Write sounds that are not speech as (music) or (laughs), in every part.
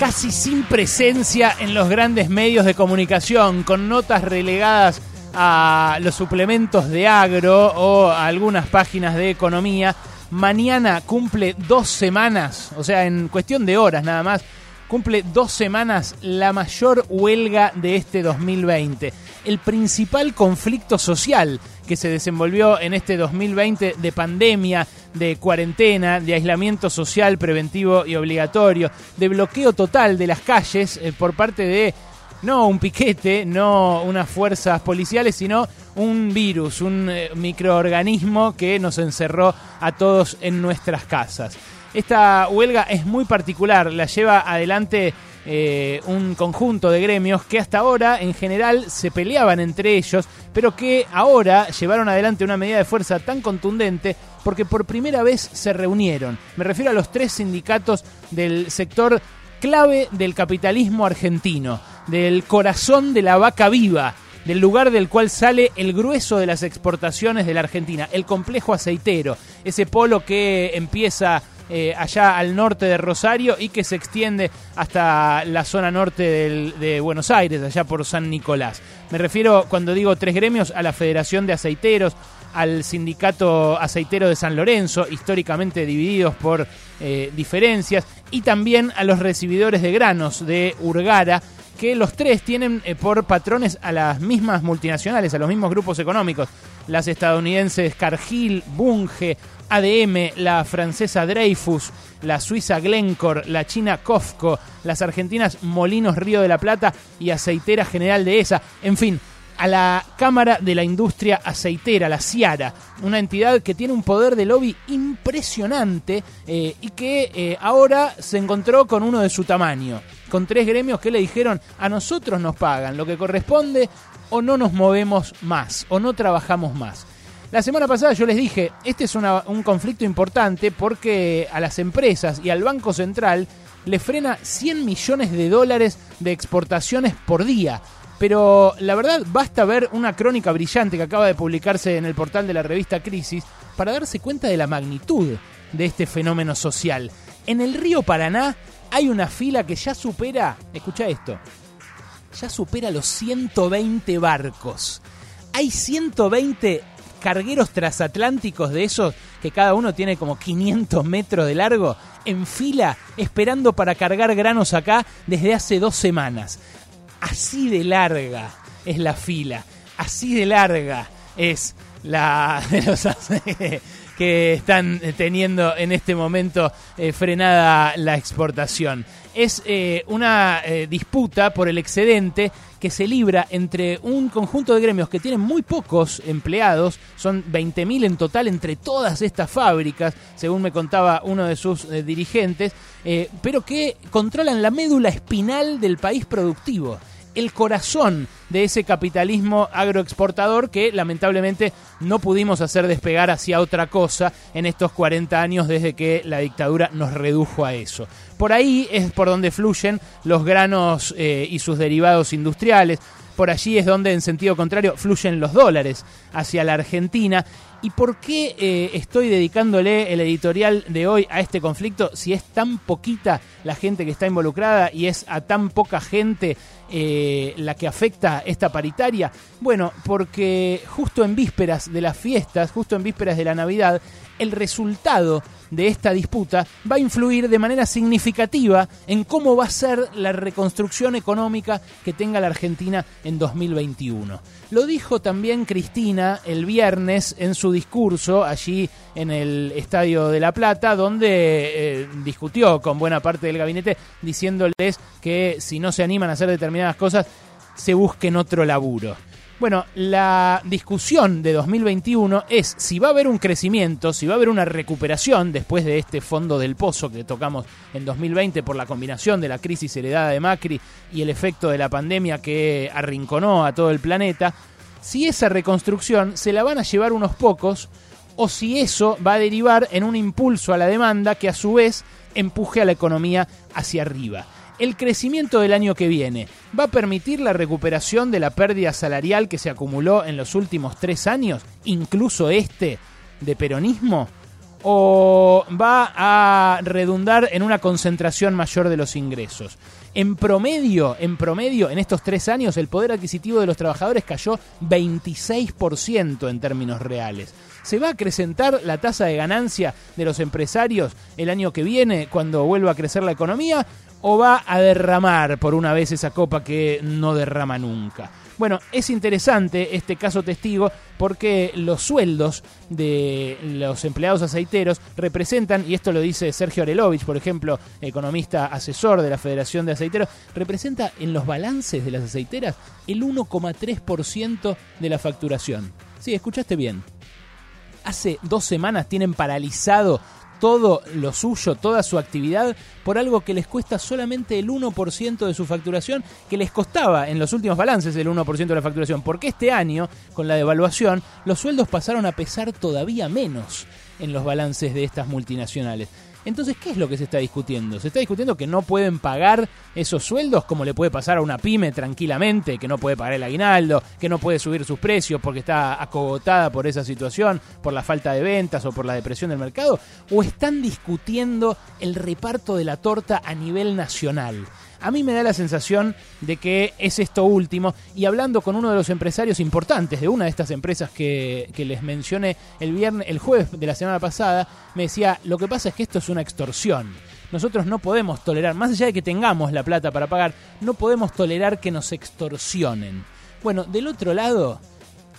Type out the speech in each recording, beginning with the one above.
casi sin presencia en los grandes medios de comunicación, con notas relegadas a los suplementos de agro o a algunas páginas de economía. Mañana cumple dos semanas, o sea, en cuestión de horas nada más, cumple dos semanas la mayor huelga de este 2020. El principal conflicto social que se desenvolvió en este 2020 de pandemia, de cuarentena, de aislamiento social preventivo y obligatorio, de bloqueo total de las calles eh, por parte de no un piquete, no unas fuerzas policiales, sino un virus, un eh, microorganismo que nos encerró a todos en nuestras casas. Esta huelga es muy particular, la lleva adelante eh, un conjunto de gremios que hasta ahora en general se peleaban entre ellos, pero que ahora llevaron adelante una medida de fuerza tan contundente porque por primera vez se reunieron. Me refiero a los tres sindicatos del sector clave del capitalismo argentino, del corazón de la vaca viva, del lugar del cual sale el grueso de las exportaciones de la Argentina, el complejo aceitero, ese polo que empieza eh, allá al norte de Rosario y que se extiende hasta la zona norte de Buenos Aires, allá por San Nicolás. Me refiero, cuando digo tres gremios, a la Federación de Aceiteros, al Sindicato Aceitero de San Lorenzo, históricamente divididos por eh, diferencias, y también a los recibidores de granos de Urgara, que los tres tienen eh, por patrones a las mismas multinacionales, a los mismos grupos económicos, las estadounidenses Cargill, Bunge, ADM, la francesa Dreyfus, la suiza Glencore, la china Cofco, las argentinas Molinos Río de la Plata y Aceitera General de ESA. En fin, a la Cámara de la Industria Aceitera, la CIARA, una entidad que tiene un poder de lobby impresionante eh, y que eh, ahora se encontró con uno de su tamaño, con tres gremios que le dijeron a nosotros nos pagan lo que corresponde o no nos movemos más o no trabajamos más. La semana pasada yo les dije, este es un conflicto importante porque a las empresas y al Banco Central le frena 100 millones de dólares de exportaciones por día. Pero la verdad basta ver una crónica brillante que acaba de publicarse en el portal de la revista Crisis para darse cuenta de la magnitud de este fenómeno social. En el río Paraná hay una fila que ya supera, escucha esto, ya supera los 120 barcos. Hay 120 cargueros transatlánticos de esos que cada uno tiene como 500 metros de largo en fila esperando para cargar granos acá desde hace dos semanas. Así de larga es la fila, así de larga es la (laughs) de los que están teniendo en este momento eh, frenada la exportación. Es eh, una eh, disputa por el excedente que se libra entre un conjunto de gremios que tienen muy pocos empleados, son 20.000 en total entre todas estas fábricas, según me contaba uno de sus dirigentes, pero que controlan la médula espinal del país productivo el corazón de ese capitalismo agroexportador que lamentablemente no pudimos hacer despegar hacia otra cosa en estos 40 años desde que la dictadura nos redujo a eso. Por ahí es por donde fluyen los granos eh, y sus derivados industriales, por allí es donde en sentido contrario fluyen los dólares hacia la Argentina. ¿Y por qué eh, estoy dedicándole el editorial de hoy a este conflicto si es tan poquita la gente que está involucrada y es a tan poca gente eh, la que afecta esta paritaria? Bueno, porque justo en vísperas de las fiestas, justo en vísperas de la Navidad, el resultado de esta disputa va a influir de manera significativa en cómo va a ser la reconstrucción económica que tenga la Argentina en 2021. Lo dijo también Cristina el viernes en su discurso allí en el Estadio de La Plata, donde eh, discutió con buena parte del gabinete diciéndoles que si no se animan a hacer determinadas cosas, se busquen otro laburo. Bueno, la discusión de 2021 es si va a haber un crecimiento, si va a haber una recuperación después de este fondo del pozo que tocamos en 2020 por la combinación de la crisis heredada de Macri y el efecto de la pandemia que arrinconó a todo el planeta, si esa reconstrucción se la van a llevar unos pocos o si eso va a derivar en un impulso a la demanda que a su vez empuje a la economía hacia arriba el crecimiento del año que viene va a permitir la recuperación de la pérdida salarial que se acumuló en los últimos tres años, incluso este de peronismo? O va a redundar en una concentración mayor de los ingresos. En promedio, en promedio, en estos tres años, el poder adquisitivo de los trabajadores cayó 26% en términos reales. ¿Se va a acrecentar la tasa de ganancia de los empresarios el año que viene cuando vuelva a crecer la economía? ¿O va a derramar por una vez esa copa que no derrama nunca? Bueno, es interesante este caso testigo porque los sueldos de los empleados aceiteros representan, y esto lo dice Sergio Arelovich, por ejemplo, economista asesor de la Federación de Aceiteros, representa en los balances de las aceiteras el 1,3% de la facturación. Sí, escuchaste bien. Hace dos semanas tienen paralizado todo lo suyo, toda su actividad, por algo que les cuesta solamente el 1% de su facturación, que les costaba en los últimos balances el 1% de la facturación, porque este año, con la devaluación, los sueldos pasaron a pesar todavía menos en los balances de estas multinacionales. Entonces, ¿qué es lo que se está discutiendo? Se está discutiendo que no pueden pagar esos sueldos como le puede pasar a una pyme tranquilamente, que no puede pagar el aguinaldo, que no puede subir sus precios porque está acogotada por esa situación, por la falta de ventas o por la depresión del mercado, o están discutiendo el reparto de la torta a nivel nacional. A mí me da la sensación de que es esto último y hablando con uno de los empresarios importantes de una de estas empresas que, les mencioné el viernes, el jueves de la semana pasada, me decía, lo que pasa es que esto es una extorsión. Nosotros no podemos tolerar, más allá de que tengamos la plata para pagar, no podemos tolerar que nos extorsionen. Bueno, del otro lado,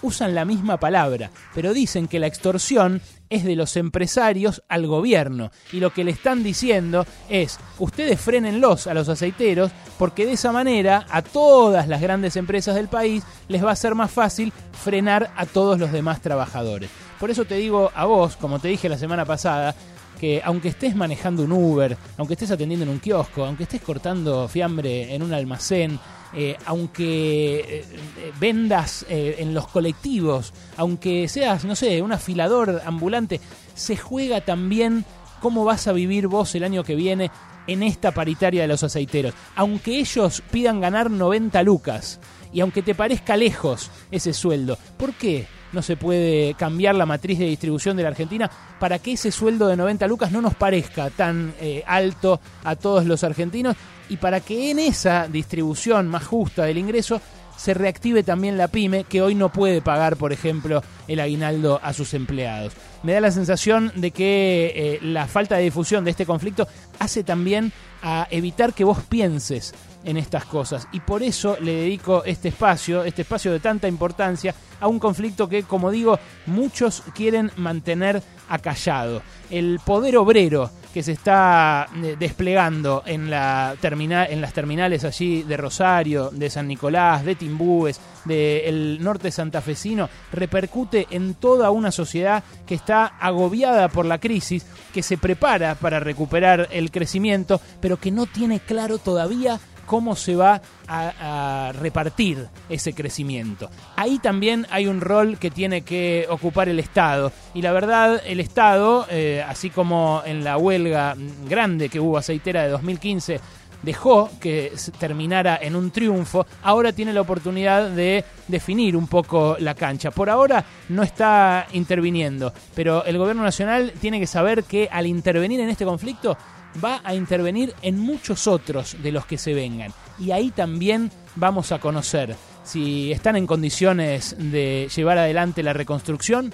usan la misma palabra, pero dicen que la extorsión es de los empresarios al gobierno. Y lo que le están diciendo es, ustedes frenenlos a los aceiteros, porque de esa manera a todas las grandes empresas del país les va a ser más fácil frenar a todos los demás trabajadores. Por eso te digo a vos, como te dije la semana pasada, que aunque estés manejando un Uber, aunque estés atendiendo en un kiosco, aunque estés cortando fiambre en un almacén, eh, aunque eh, eh, vendas en los colectivos, aunque seas, no sé, un afilador ambulante, se juega también cómo vas a vivir vos el año que viene en esta paritaria de los aceiteros. Aunque ellos pidan ganar 90 lucas y aunque te parezca lejos ese sueldo, ¿por qué? No se puede cambiar la matriz de distribución de la Argentina para que ese sueldo de 90 lucas no nos parezca tan alto a todos los argentinos y para que en esa distribución más justa del ingreso se reactive también la pyme que hoy no puede pagar, por ejemplo, el aguinaldo a sus empleados. Me da la sensación de que eh, la falta de difusión de este conflicto hace también a evitar que vos pienses en estas cosas. Y por eso le dedico este espacio, este espacio de tanta importancia, a un conflicto que, como digo, muchos quieren mantener acallado. El poder obrero que se está eh, desplegando en, la en las terminales allí de Rosario, de San Nicolás, de Timbúes, del norte santafesino, repercute en toda una sociedad que está agobiada por la crisis, que se prepara para recuperar el crecimiento, pero que no tiene claro todavía cómo se va a, repartir ese crecimiento. Ahí también hay un rol que tiene que ocupar el Estado. Y la verdad, el Estado, eh, así como en la huelga grande que hubo aceitera de 2015, dejó que terminara en un triunfo, ahora tiene la oportunidad de definir un poco la cancha. Por ahora no está interviniendo, pero el gobierno nacional tiene que saber que al intervenir en este conflicto va a intervenir en muchos otros de los que se vengan. Y ahí también vamos a conocer si están en condiciones de llevar adelante la reconstrucción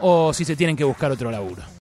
o si se tienen que buscar otro laburo.